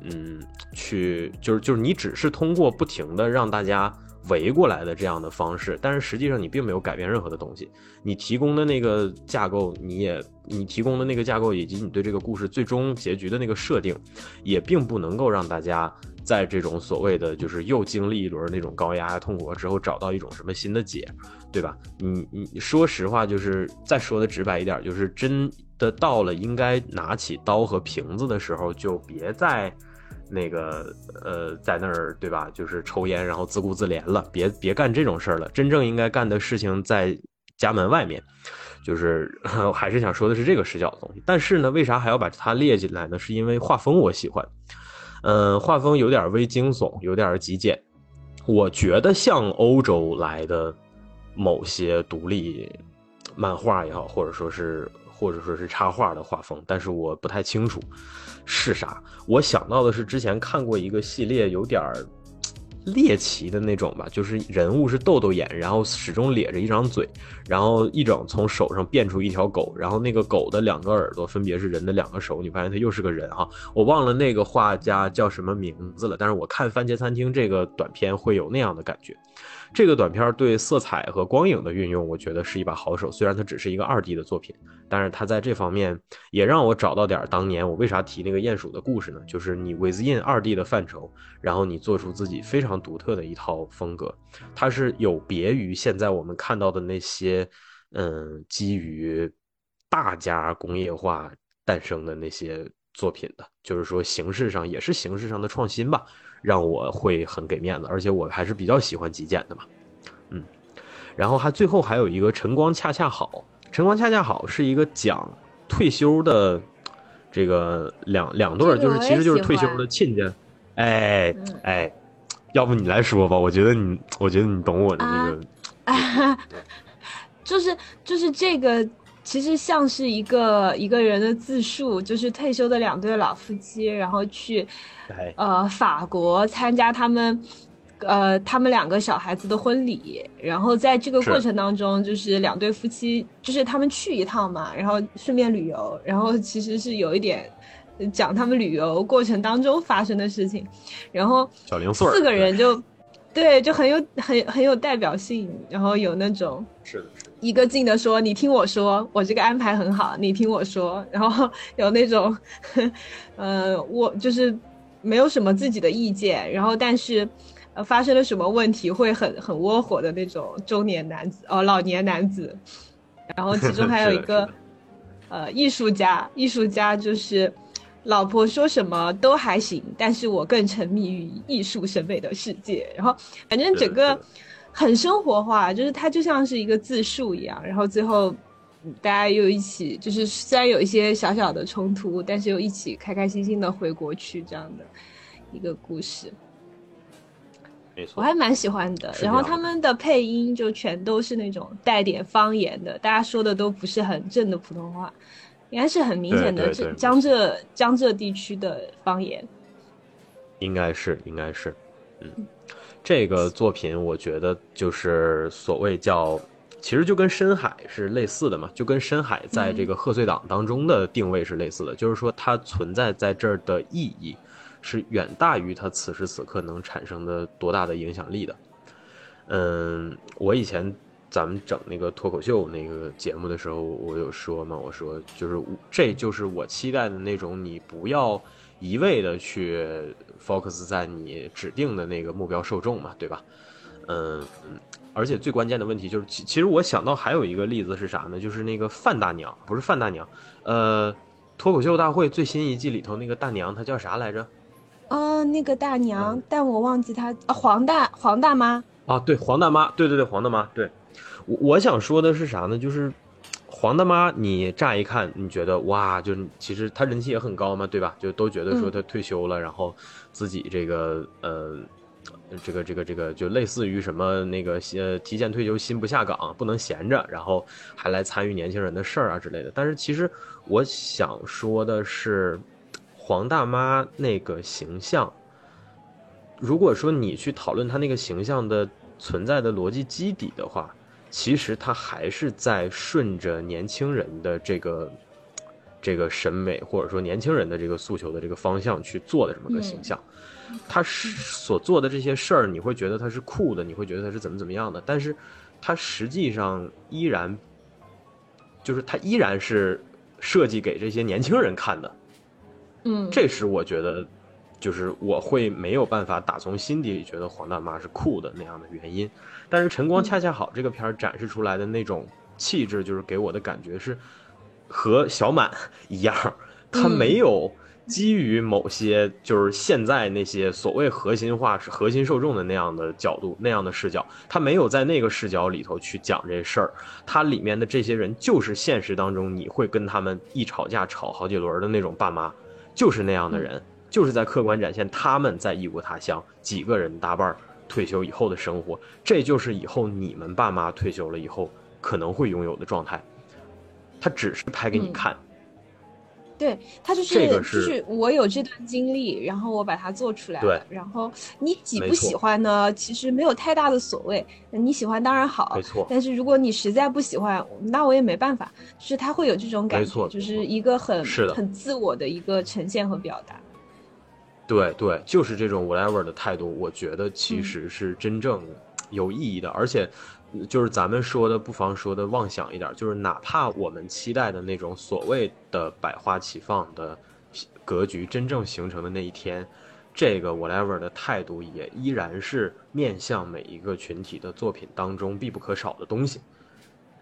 [SPEAKER 1] 嗯，去就是就是你只是通过不停的让大家围过来的这样的方式，但是实际上你并没有改变任何的东西。你提供的那个架构，你也你提供的那个架构以及你对这个故事最终结局的那个设定，也并不能够让大家在这种所谓的就是又经历一轮那种高压痛苦之后找到一种什么新的解。对吧？你你说实话，就是再说的直白一点，就是真的到了应该拿起刀和瓶子的时候，就别再那个呃，在那儿对吧？就是抽烟，然后自顾自怜了，别别干这种事儿了。真正应该干的事情在家门外面，就是 还是想说的是这个视角的东西。但是呢，为啥还要把它列进来呢？是因为画风我喜欢，嗯，画风有点微惊悚，有点极简，我觉得像欧洲来的。某些独立漫画也好，或者说是或者说是插画的画风，但是我不太清楚是啥。我想到的是之前看过一个系列，有点猎奇的那种吧，就是人物是豆豆眼，然后始终咧着一张嘴，然后一整从手上变出一条狗，然后那个狗的两个耳朵分别是人的两个手，你发现它又是个人哈。我忘了那个画家叫什么名字了，但是我看《番茄餐厅》这个短片会有那样的感觉。这个短片对色彩和光影的运用，我觉得是一把好手。虽然它只是一个二 D 的作品，但是它在这方面也让我找到点当年我为啥提那个鼹鼠的故事呢？就是你 within 二 D 的范畴，然后你做出自己非常独特的一套风格，它是有别于现在我们看到的那些，嗯，基于大家工业化诞生的那些作品的，就是说形式上也是形式上的创新吧，让我会很给面子，而且我还是比较喜欢极简的嘛，嗯，然后还最后还有一个晨光恰恰好，晨光恰恰好是一个讲退休的这个两两对儿，就是其实就是退休的亲家，哎哎，要不你来说吧，我觉得你我觉得你懂我的那个，
[SPEAKER 5] 就是就是这个。其实像是一个一个人的自述，就是退休的两对老夫妻，然后去，呃，法国参加他们，呃，他们两个小孩子的婚礼。然后在这个过程当中，就是两对夫妻，就是他们去一趟嘛，然后顺便旅游。然后其实是有一点讲他们旅游过程当中发生的事情。然后
[SPEAKER 1] 小零碎
[SPEAKER 5] 四个人就，对，就很有很很有代表性，然后有那种
[SPEAKER 1] 是的。
[SPEAKER 5] 一个劲的说：“你听我说，我这个安排很好。你听我说。”然后 有那种，呃，我就是没有什么自己的意见。然后但是，呃，发生了什么问题会很很窝火的那种中年男子哦，老年男子。然后其中还有 一个，呃，艺术家，艺术家就是老婆说什么都还行，但是我更沉迷于艺术审美的世界。然后反正整个。很生活化，就是它就像是一个自述一样，然后最后大家又一起，就是虽然有一些小小的冲突，但是又一起开开心心的回国去这样的一个故事。
[SPEAKER 1] 没错，
[SPEAKER 5] 我还蛮喜欢的。然后他们的配音就全都是那种带点方言的，大家说的都不是很正的普通话，应该是很明显的江浙江浙地区的方言。
[SPEAKER 1] 应该是，应该是，嗯。这个作品，我觉得就是所谓叫，其实就跟深海是类似的嘛，就跟深海在这个贺岁档当中的定位是类似的，就是说它存在在这儿的意义，是远大于它此时此刻能产生的多大的影响力的。嗯，我以前咱们整那个脱口秀那个节目的时候，我有说嘛，我说就是这就是我期待的那种，你不要一味的去。focus 在你指定的那个目标受众嘛，对吧？嗯，而且最关键的问题就是，其其实我想到还有一个例子是啥呢？就是那个范大娘，不是范大娘，呃，脱口秀大会最新一季里头那个大娘，她叫啥来着？
[SPEAKER 5] 啊，那个大娘，但我忘记她，黄大黄大妈
[SPEAKER 1] 啊，对，黄大妈，对对对，黄大妈，对我我想说的是啥呢？就是。黄大妈，你乍一看，你觉得哇，就是其实她人气也很高嘛，对吧？就都觉得说她退休了，然后自己这个呃，这个这个这个就类似于什么那个呃提前退休心不下岗，不能闲着，然后还来参与年轻人的事儿啊之类的。但是其实我想说的是，黄大妈那个形象，如果说你去讨论她那个形象的存在的逻辑基底的话。其实他还是在顺着年轻人的这个这个审美，或者说年轻人的这个诉求的这个方向去做的这么个形象。他是所做的这些事儿，你会觉得他是酷的，你会觉得他是怎么怎么样的。但是，他实际上依然就是他依然是设计给这些年轻人看的。
[SPEAKER 5] 嗯，
[SPEAKER 1] 这是我觉得。就是我会没有办法打从心底里觉得黄大妈是酷的那样的原因，但是晨光恰恰好这个片儿展示出来的那种气质，就是给我的感觉是和小满一样，他没有基于某些就是现在那些所谓核心化核心受众的那样的角度那样的视角，他没有在那个视角里头去讲这事儿，他里面的这些人就是现实当中你会跟他们一吵架吵好几轮的那种爸妈，就是那样的人。就是在客观展现他们在异国他乡几个人搭伴儿退休以后的生活，这就是以后你们爸妈退休了以后可能会拥有的状态。他只是拍给你看，
[SPEAKER 5] 对他就是就是我有这段经历，然后我把它做出来了。然后你喜不喜欢呢？其实没有太大的所谓。你喜欢当然好，
[SPEAKER 1] 没错。
[SPEAKER 5] 但是如果你实在不喜欢，那我也没办法。就是他会有这种感觉，就是一个很很自我的一个呈现和表达。
[SPEAKER 1] 对对，就是这种 whatever 的态度，我觉得其实是真正有意义的。而且，就是咱们说的，不妨说的妄想一点，就是哪怕我们期待的那种所谓的百花齐放的格局真正形成的那一天，这个 whatever 的态度也依然是面向每一个群体的作品当中必不可少的东西。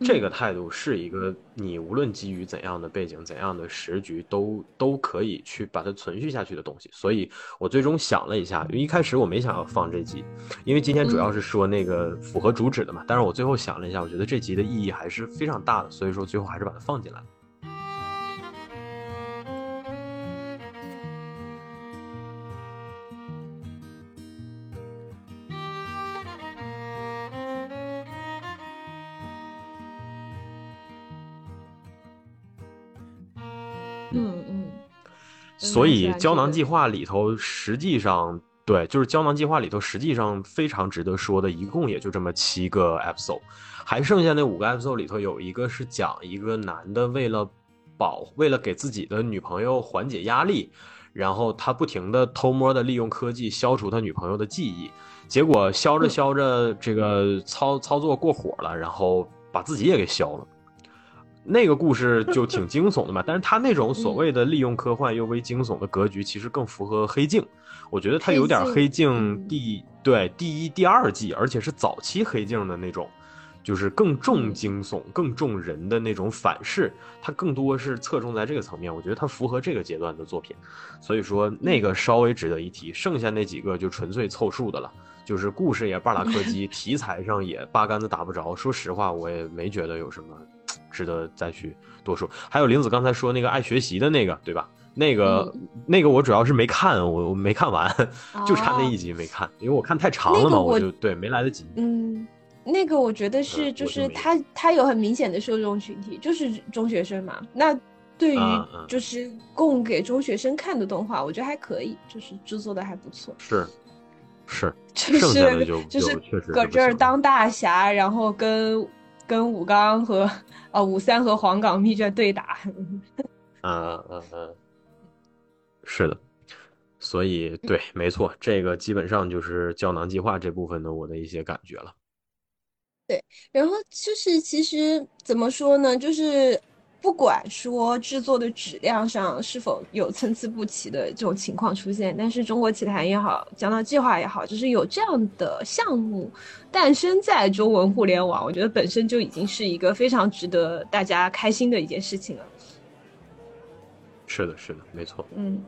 [SPEAKER 1] 这个态度是一个你无论基于怎样的背景、怎样的时局，都都可以去把它存续下去的东西。所以我最终想了一下，因为一开始我没想要放这集，因为今天主要是说那个符合主旨的嘛。但是我最后想了一下，我觉得这集的意义还是非常大的，所以说最后还是把它放进来了。所以胶囊计划里头，实际上对，就是胶囊计划里头，实际上非常值得说的，一共也就这么七个 episode，还剩下那五个 episode 里头，有一个是讲一个男的为了保，为了给自己的女朋友缓解压力，然后他不停的偷摸的利用科技消除他女朋友的记忆，结果消着消着，这个操操作过火了，然后把自己也给消了。那个故事就挺惊悚的嘛，但是他那种所谓的利用科幻又为惊悚的格局，其实更符合黑镜。我觉得他有点黑镜第对第一、第二季，而且是早期黑镜的那种，就是更重惊悚、更重人的那种反噬。它更多是侧重在这个层面，我觉得它符合这个阶段的作品。所以说那个稍微值得一提，剩下那几个就纯粹凑数的了。就是故事也半拉柯基，题材上也八竿子打不着。说实话，我也没觉得有什么。值得再去多说。还有玲子刚才说那个爱学习的那个，对吧？那个那个我主要是没看，我我没看完，就差那一集没看，因为我看太长了嘛，我就对没来得及。
[SPEAKER 5] 嗯，那个我觉得是就是他他有很明显的受众群体，就是中学生嘛。那对于就是供给中学生看的动画，我觉得还可以，就是制作的还不错。
[SPEAKER 1] 是是，
[SPEAKER 5] 就是
[SPEAKER 1] 就
[SPEAKER 5] 就是
[SPEAKER 1] 搁
[SPEAKER 5] 这儿当大侠，然后跟。跟武钢和啊武三和黄冈密卷对打，
[SPEAKER 1] 嗯嗯嗯，是的，所以对，没错，这个基本上就是胶囊计划这部分的我的一些感觉了。
[SPEAKER 5] 对，然后就是其实怎么说呢，就是。不管说制作的质量上是否有参差不齐的这种情况出现，但是中国奇谭也好，讲到计划也好，就是有这样的项目诞生在中文互联网，我觉得本身就已经是一个非常值得大家开心的一件事情了。
[SPEAKER 1] 是的，是的，没错。
[SPEAKER 5] 嗯。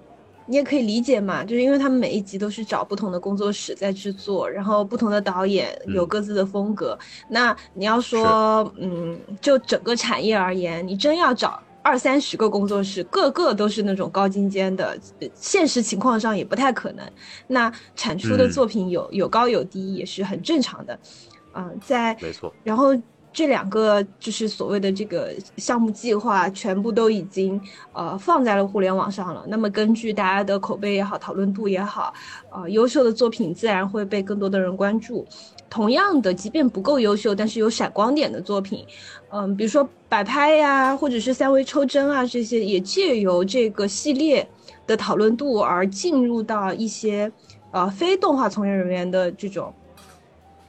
[SPEAKER 5] 你也可以理解嘛，就是因为他们每一集都是找不同的工作室在制作，然后不同的导演有各自的风格。那你要说，嗯，就整个产业而言，你真要找二三十个工作室，个个都是那种高精尖的，现实情况上也不太可能。那产出的作品有有高有低，也是很正常的。嗯，在
[SPEAKER 1] 没错，
[SPEAKER 5] 然后。这两个就是所谓的这个项目计划，全部都已经呃放在了互联网上了。那么根据大家的口碑也好，讨论度也好，呃，优秀的作品自然会被更多的人关注。同样的，即便不够优秀，但是有闪光点的作品，嗯，比如说摆拍呀，或者是三维抽帧啊，这些也借由这个系列的讨论度而进入到一些呃非动画从业人员的这种。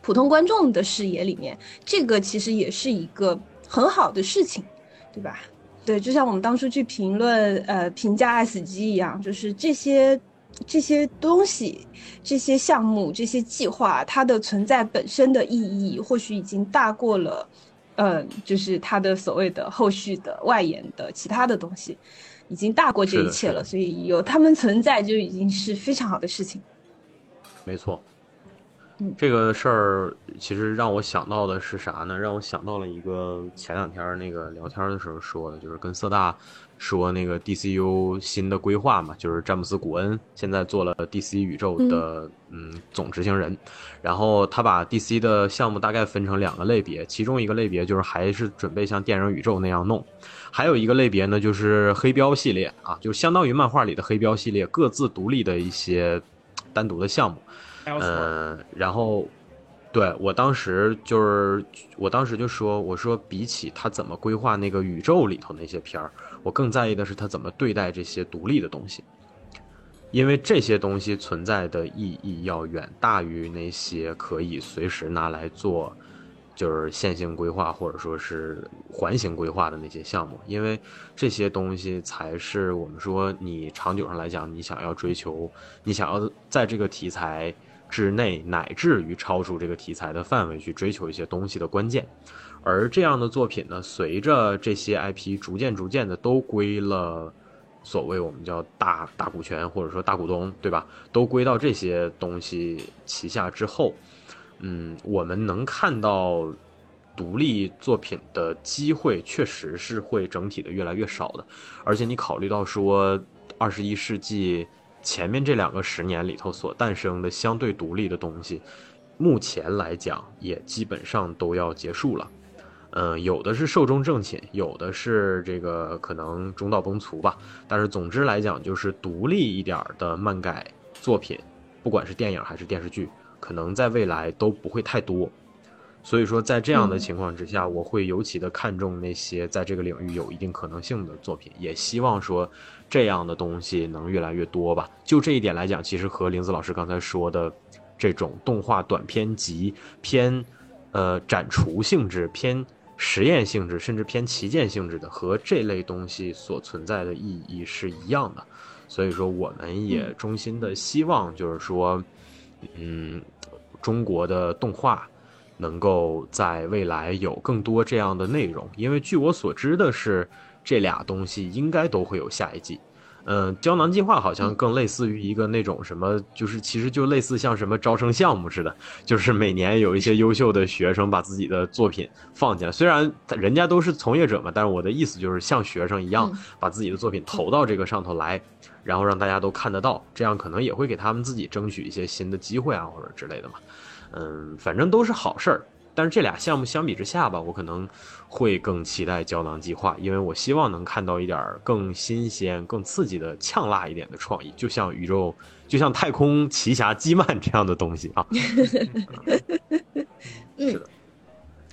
[SPEAKER 5] 普通观众的视野里面，这个其实也是一个很好的事情，对吧？对，就像我们当初去评论呃评价 S 级一样，就是这些这些东西、这些项目、这些计划，它的存在本身的意义，或许已经大过了，嗯，就是它的所谓的后续的外延的其他的东西，已经大过这一切了。所以有他们存在就已经是非常好的事情。
[SPEAKER 1] 没错。这个事儿其实让我想到的是啥呢？让我想到了一个前两天那个聊天的时候说的，就是跟色大说那个 DCU 新的规划嘛，就是詹姆斯·古恩现在做了 DC 宇宙的嗯总执行人，然后他把 DC 的项目大概分成两个类别，其中一个类别就是还是准备像电影宇宙那样弄，还有一个类别呢就是黑标系列啊，就相当于漫画里的黑标系列，各自独立的一些单独的项目。嗯，然后，对我当时就是，我当时就说，我说比起他怎么规划那个宇宙里头那些片儿，我更在意的是他怎么对待这些独立的东西，因为这些东西存在的意义要远大于那些可以随时拿来做就是线性规划或者说是环形规划的那些项目，因为这些东西才是我们说你长久上来讲，你想要追求，你想要在这个题材之内，乃至于超出这个题材的范围去追求一些东西的关键。而这样的作品呢，随着这些 IP 逐渐逐渐的都归了所谓我们叫大大股权或者说大股东，对吧？都归到这些东西旗下之后。嗯，我们能看到独立作品的机会，确实是会整体的越来越少的。而且你考虑到说，二十一世纪前面这两个十年里头所诞生的相对独立的东西，目前来讲也基本上都要结束了。嗯，有的是寿终正寝，有的是这个可能中道崩殂吧。但是总之来讲，就是独立一点的漫改作品，不管是电影还是电视剧。可能在未来都不会太多，所以说在这样的情况之下，我会尤其的看重那些在这个领域有一定可能性的作品，也希望说这样的东西能越来越多吧。就这一点来讲，其实和林子老师刚才说的这种动画短片集偏呃展除性质、偏实验性质，甚至偏旗舰性质的，和这类东西所存在的意义是一样的。所以说，我们也衷心的希望，就是说。嗯，中国的动画能够在未来有更多这样的内容，因为据我所知的是，这俩东西应该都会有下一季。嗯，胶囊计划好像更类似于一个那种什么，就是其实就类似像什么招生项目似的，就是每年有一些优秀的学生把自己的作品放进来，虽然人家都是从业者嘛，但是我的意思就是像学生一样把自己的作品投到这个上头来。然后让大家都看得到，这样可能也会给他们自己争取一些新的机会啊，或者之类的嘛。嗯，反正都是好事儿。但是这俩项目相比之下吧，我可能会更期待胶囊计划，因为我希望能看到一点更新鲜、更刺激的、呛辣一点的创意，就像宇宙，就像太空奇侠基曼这样的东西啊。是的，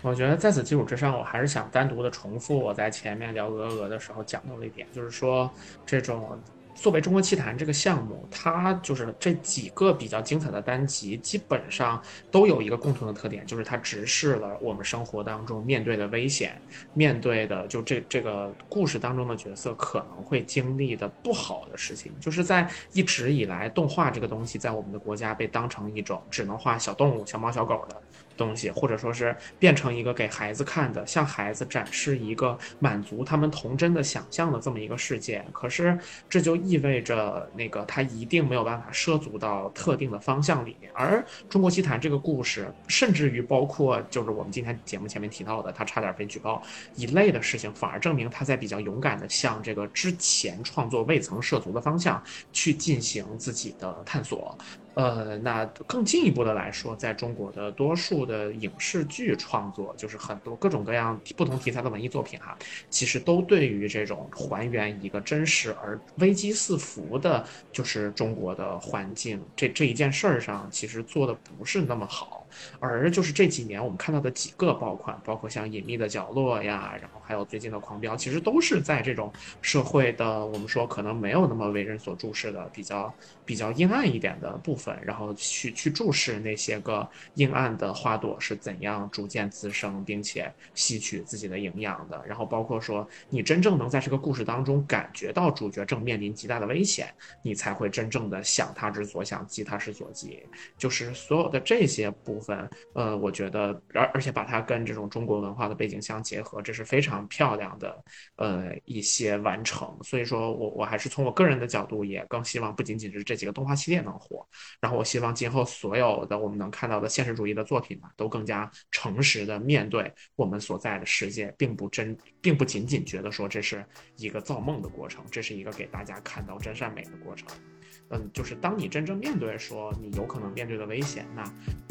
[SPEAKER 3] 我觉得在此基础之上，我还是想单独的重复我在前面聊鹅鹅的时候讲到的一点，就是说这种。作为中国奇谭这个项目，它就是这几个比较精彩的单集，基本上都有一个共同的特点，就是它直视了我们生活当中面对的危险，面对的就这这个故事当中的角色可能会经历的不好的事情。就是在一直以来，动画这个东西在我们的国家被当成一种只能画小动物、小猫小狗的。东西，或者说是变成一个给孩子看的，向孩子展示一个满足他们童真的想象的这么一个世界。可是这就意味着，那个他一定没有办法涉足到特定的方向里面。而中国奇谭这个故事，甚至于包括就是我们今天节目前面提到的，他差点被举报一类的事情，反而证明他在比较勇敢的向这个之前创作未曾涉足的方向去进行自己的探索。呃，那更进一步的来说，在中国的多数的影视剧创作，就是很多各种各样不同题材的文艺作品哈，其实都对于这种还原一个真实而危机四伏的，就是中国的环境这这一件事儿上，其实做的不是那么好。而就是这几年我们看到的几个爆款，包括像《隐秘的角落》呀，然后还有最近的《狂飙》，其实都是在这种社会的我们说可能没有那么为人所注视的比较比较阴暗一点的部分，然后去去注视那些个阴暗的花朵是怎样逐渐滋生，并且吸取自己的营养的。然后包括说你真正能在这个故事当中感觉到主角正面临极大的危险，你才会真正的想他之所想，急他之所急。就是所有的这些部。分，呃，我觉得，而而且把它跟这种中国文化的背景相结合，这是非常漂亮的，呃，一些完成。所以说我我还是从我个人的角度，也更希望不仅仅是这几个动画系列能火，然后我希望今后所有的我们能看到的现实主义的作品吧，都更加诚实的面对我们所在的世界，并不真，并不仅仅觉得说这是一个造梦的过程，这是一个给大家看到真善美的过程。嗯，就是当你真正面对说你有可能面对的危险，那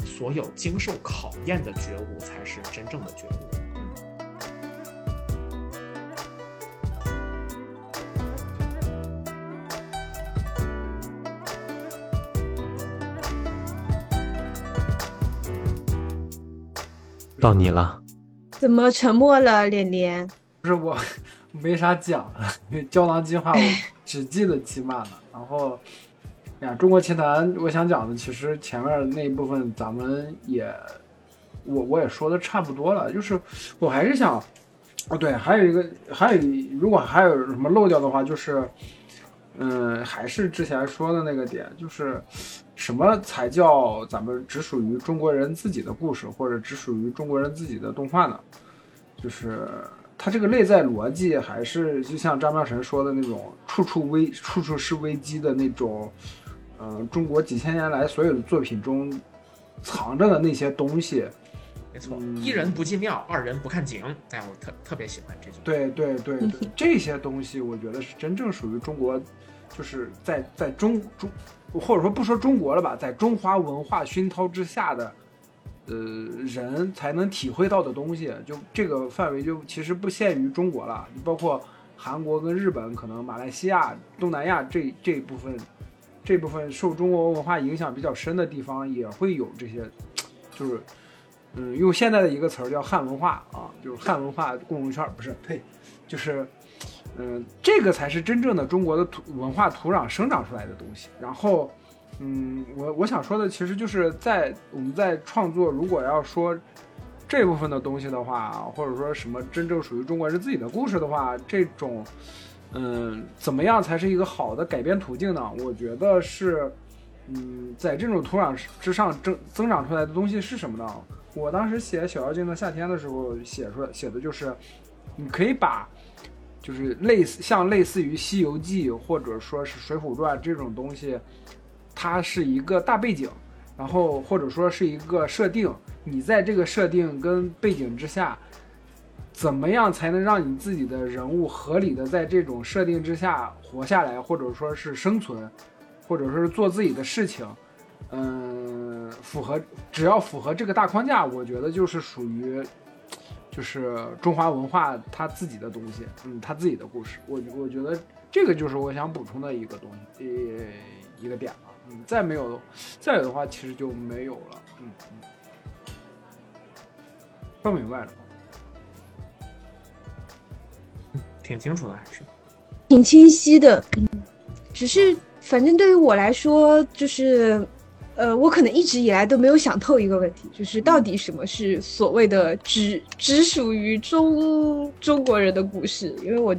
[SPEAKER 3] 所有经受考验的觉悟才是真正的觉悟。
[SPEAKER 1] 到你了，
[SPEAKER 5] 怎么沉默了，连连？
[SPEAKER 2] 不是我，没啥讲了，因为胶囊计划我只记得七漫了，然后。呀，中国奇谭，我想讲的其实前面那一部分咱们也我我也说的差不多了，就是我还是想，哦对，还有一个，还有如果还有什么漏掉的话，就是，嗯，还是之前说的那个点，就是什么才叫咱们只属于中国人自己的故事，或者只属于中国人自己的动画呢？就是它这个内在逻辑，还是就像张妙晨说的那种，处处危，处处是危机的那种，嗯，中国几千年来所有的作品中藏着的那些东西。
[SPEAKER 3] 没错，一人不进庙，二人不看景。哎，我特特别喜欢这句。
[SPEAKER 2] 对对对对，这些东西我觉得是真正属于中国，就是在在中中，或者说不说中国了吧，在中华文化熏陶之下的，呃，人才能体会到的东西。就这个范围就其实不限于中国了，你包括韩国跟日本，可能马来西亚、东南亚这这一部分，这部分受中国文化影响比较深的地方，也会有这些，就是。嗯，用现在的一个词儿叫汉文化啊，就是汉文化共融圈，不是，呸，就是，嗯，这个才是真正的中国的土文化土壤生长出来的东西。然后，嗯，我我想说的其实就是在我们在创作，如果要说这部分的东西的话，或者说什么真正属于中国人自己的故事的话，这种，嗯，怎么样才是一个好的改编途径呢？我觉得是，嗯，在这种土壤之上增增长出来的东西是什么呢？我当时写《小妖精的夏天》的时候，写出来写的就是，你可以把，就是类似像类似于《西游记》或者说是《水浒传》这种东西，它是一个大背景，然后或者说是一个设定，你在这个设定跟背景之下，怎么样才能让你自己的人物合理的在这种设定之下活下来，或者说是生存，或者说是做自己的事情。嗯，符合只要符合这个大框架，我觉得就是属于，就是中华文化它自己的东西，嗯，它自己的故事。我我觉得这个就是我想补充的一个东西，一一个点了。嗯，再没有，再有的话其实就没有了。嗯嗯，说明白了
[SPEAKER 3] 挺清楚的还是？
[SPEAKER 5] 挺清晰的，只是反正对于我来说就是。呃，我可能一直以来都没有想透一个问题，就是到底什么是所谓的只只属于中中国人的故事？因为我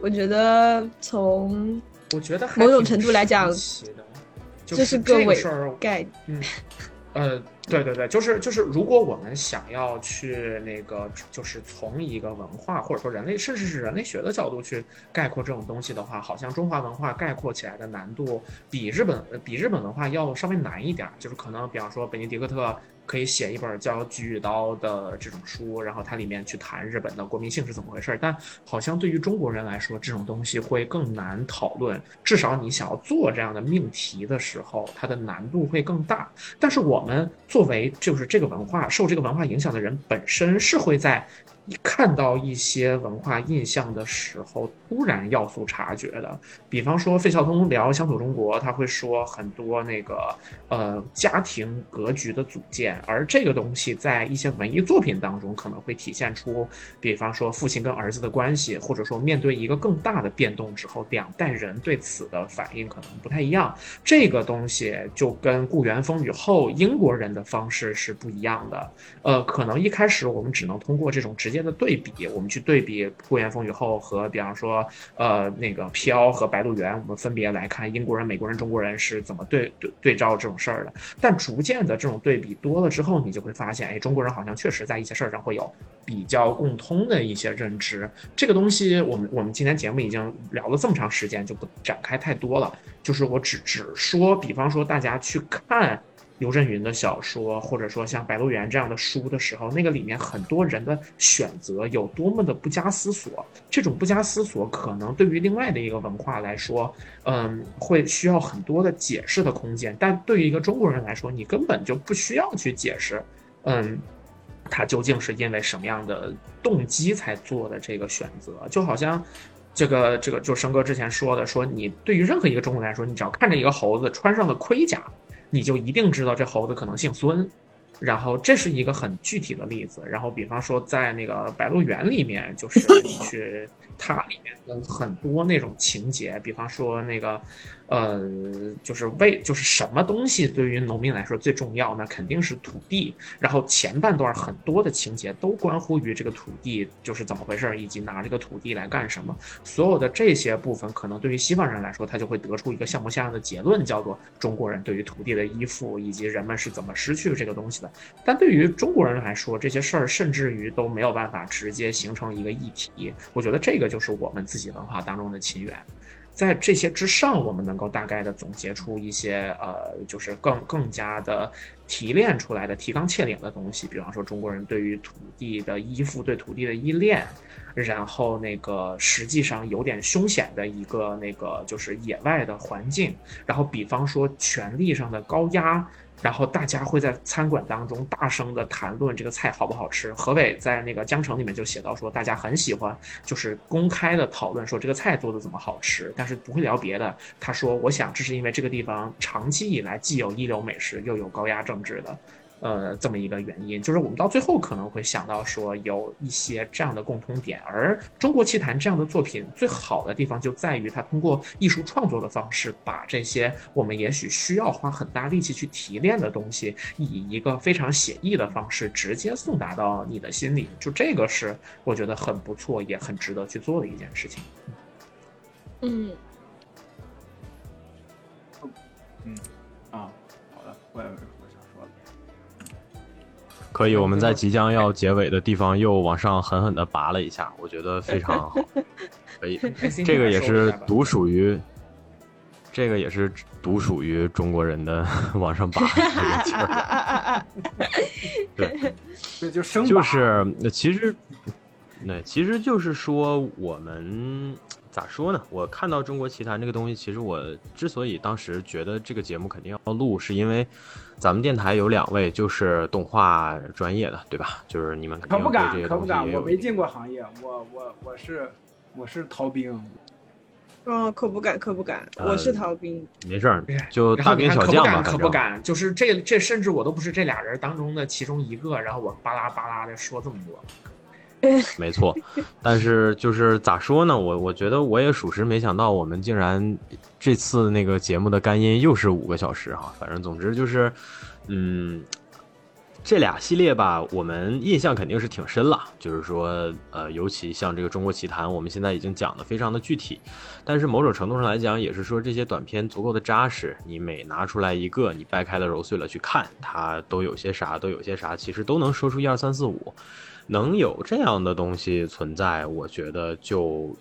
[SPEAKER 5] 我觉得从
[SPEAKER 3] 我觉得
[SPEAKER 5] 某种程度来讲，
[SPEAKER 3] 这
[SPEAKER 5] 是个伪概
[SPEAKER 3] 念。呃，对对对，就是就是，如果我们想要去那个，就是从一个文化或者说人类，甚至是人类学的角度去概括这种东西的话，好像中华文化概括起来的难度比日本比日本文化要稍微难一点。就是可能，比方说，本尼迪克特。可以写一本叫《菊与刀》的这种书，然后它里面去谈日本的国民性是怎么回事。但好像对于中国人来说，这种东西会更难讨论。至少你想要做这样的命题的时候，它的难度会更大。但是我们作为就是这个文化受这个文化影响的人，本身是会在。看到一些文化印象的时候，突然要素察觉的，比方说费孝通聊乡土中国，他会说很多那个呃家庭格局的组建，而这个东西在一些文艺作品当中可能会体现出，比方说父亲跟儿子的关系，或者说面对一个更大的变动之后，两代人对此的反应可能不太一样。这个东西就跟故园风雨后英国人的方式是不一样的。呃，可能一开始我们只能通过这种直接。的对比，我们去对比《故园风雨后》和比方说，呃，那个《飘》和《白鹿原》，我们分别来看英国人、美国人、中国人是怎么对对对照这种事儿的。但逐渐的这种对比多了之后，你就会发现，哎，中国人好像确实在一些事儿上会有比较共通的一些认知。这个东西，我们我们今天节目已经聊了这么长时间，就不展开太多了。就是我只只说，比方说大家去看。刘震云的小说，或者说像《白鹿原》这样的书的时候，那个里面很多人的选择有多么的不加思索，这种不加思索，可能对于另外的一个文化来说，嗯，会需要很多的解释的空间。但对于一个中国人来说，你根本就不需要去解释，嗯，他究竟是因为什么样的动机才做的这个选择？就好像这个这个，就生哥之前说的，说你对于任何一个中国人来说，你只要看着一个猴子穿上了盔甲。你就一定知道这猴子可能姓孙，然后这是一个很具体的例子。然后比方说在那个《白鹿原》里面，就是去 它里面的很多那种情节，比方说那个，呃，就是为就是什么东西对于农民来说最重要？那肯定是土地。然后前半段很多的情节都关乎于这个土地就是怎么回事儿，以及拿这个土地来干什么。所有的这些部分，可能对于西方人来说，他就会得出一个像模像样的结论，叫做中国人对于土地的依附，以及人们是怎么失去这个东西的。但对于中国人来说，这些事儿甚至于都没有办法直接形成一个议题。我觉得这个就是我们自己文化当中的亲缘。在这些之上，我们能够大概的总结出一些呃，就是更更加的提炼出来的提纲挈领的东西。比方说，中国人对于土地的依附，对土地的依恋，然后那个实际上有点凶险的一个那个就是野外的环境，然后比方说权力上的高压。然后大家会在餐馆当中大声的谈论这个菜好不好吃。何伟在那个江城里面就写到说，大家很喜欢就是公开的讨论说这个菜做的怎么好吃，但是不会聊别的。他说，我想这是因为这个地方长期以来既有一流美食，又有高压政治的。呃，这么一个原因，就是我们到最后可能会想到说有一些这样的共通点，而《中国奇谭》这样的作品最好的地方就在于它通过艺术创作的方式，把这些我们也许需要花很大力气去提炼的东西，以一个非常写意的方式直接送达到你的心里，就这个是我觉得很不错，也很值得去做的一件事情。
[SPEAKER 4] 嗯，
[SPEAKER 2] 嗯，啊，好的，我也。
[SPEAKER 1] 可以，我们在即将要结尾的地方又往上狠狠的拔了一下，我觉得非常好。可以，这个也是独属于，这个也是独属于中国人的 往上拔这个劲儿。对，
[SPEAKER 2] 这就生
[SPEAKER 1] 就是其实，那，其实就是说我们咋说呢？我看到《中国奇谭》这个东西，其实我之所以当时觉得这个节目肯定要录，是因为。咱们电台有两位就是动画专业的，对吧？就是你们
[SPEAKER 2] 可不敢，可不敢，我没进过行业，我我我是我是逃兵。
[SPEAKER 4] 嗯，可不敢，可不敢，我是逃兵。
[SPEAKER 1] 没事儿，就大兵小将嘛。
[SPEAKER 3] 可不敢，就是这这，甚至我都不是这俩人当中的其中一个，然后我巴拉巴拉的说这么多。
[SPEAKER 1] 没错，但是就是咋说呢？我我觉得我也属实没想到，我们竟然这次那个节目的干音又是五个小时哈。反正总之就是，嗯，这俩系列吧，我们印象肯定是挺深了。就是说，呃，尤其像这个《中国奇谭》，我们现在已经讲的非常的具体，但是某种程度上来讲，也是说这些短片足够的扎实。你每拿出来一个，你掰开了揉碎了去看，它都有些啥，都有些啥，其实都能说出一二三四五。能有这样的东西存在，我觉得就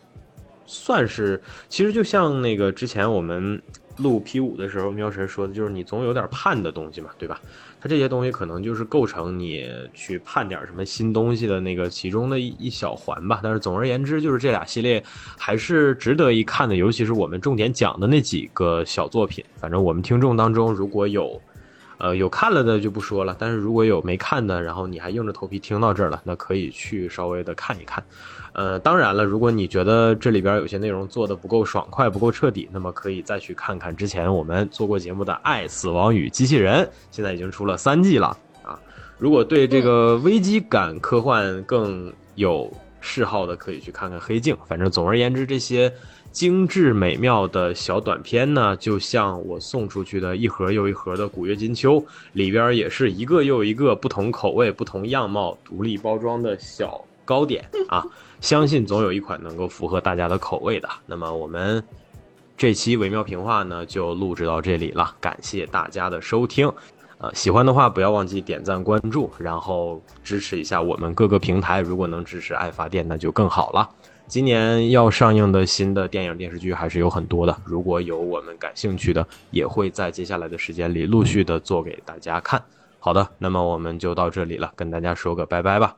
[SPEAKER 1] 算是，其实就像那个之前我们录 P 五的时候，喵神说的，就是你总有点盼的东西嘛，对吧？它这些东西可能就是构成你去判点什么新东西的那个其中的一一小环吧。但是总而言之，就是这俩系列还是值得一看的，尤其是我们重点讲的那几个小作品。反正我们听众当中如果有。呃，有看了的就不说了，但是如果有没看的，然后你还硬着头皮听到这儿了，那可以去稍微的看一看。呃，当然了，如果你觉得这里边有些内容做的不够爽快、不够彻底，那么可以再去看看之前我们做过节目的《爱死亡与机器人》，现在已经出了三季了啊。如果对这个危机感科幻更有嗜好的，可以去看看《黑镜》。反正总而言之，这些。精致美妙的小短片呢，就像我送出去的一盒又一盒的古月金秋，里边也是一个又一个不同口味、不同样貌、独立包装的小糕点啊！相信总有一款能够符合大家的口味的。那么我们这期微妙评话呢，就录制到这里了，感谢大家的收听。呃，喜欢的话不要忘记点赞、关注，然后支持一下我们各个平台。如果能支持爱发电，那就更好了。今年要上映的新的电影电视剧还是有很多的，如果有我们感兴趣的，也会在接下来的时间里陆续的做给大家看。好的，那么我们就到这里了，跟大家说个拜拜吧，